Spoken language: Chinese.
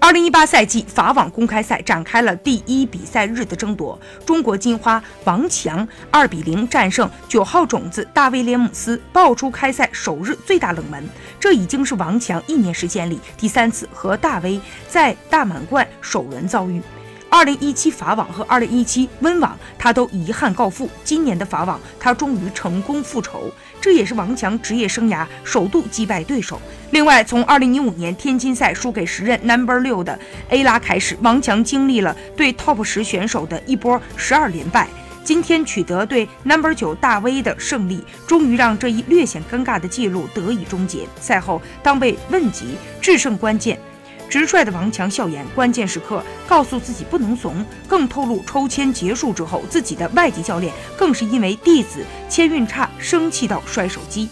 二零一八赛季法网公开赛展开了第一比赛日的争夺，中国金花王强二比零战胜九号种子大威廉姆斯，爆出开赛首日最大冷门。这已经是王强一年时间里第三次和大威在大满贯首轮遭遇。二零一七法网和二零一七温网，他都遗憾告负。今年的法网，他终于成功复仇，这也是王强职业生涯首度击败对手。另外，从二零一五年天津赛输给时任 Number 六的 A 拉开始，王强经历了对 Top 十选手的一波十二连败。今天取得对 Number 九大 V 的胜利，终于让这一略显尴尬的记录得以终结。赛后，当被问及制胜关键。直率的王强笑言：“关键时刻告诉自己不能怂。”更透露抽签结束之后，自己的外籍教练更是因为弟子签运差生气到摔手机。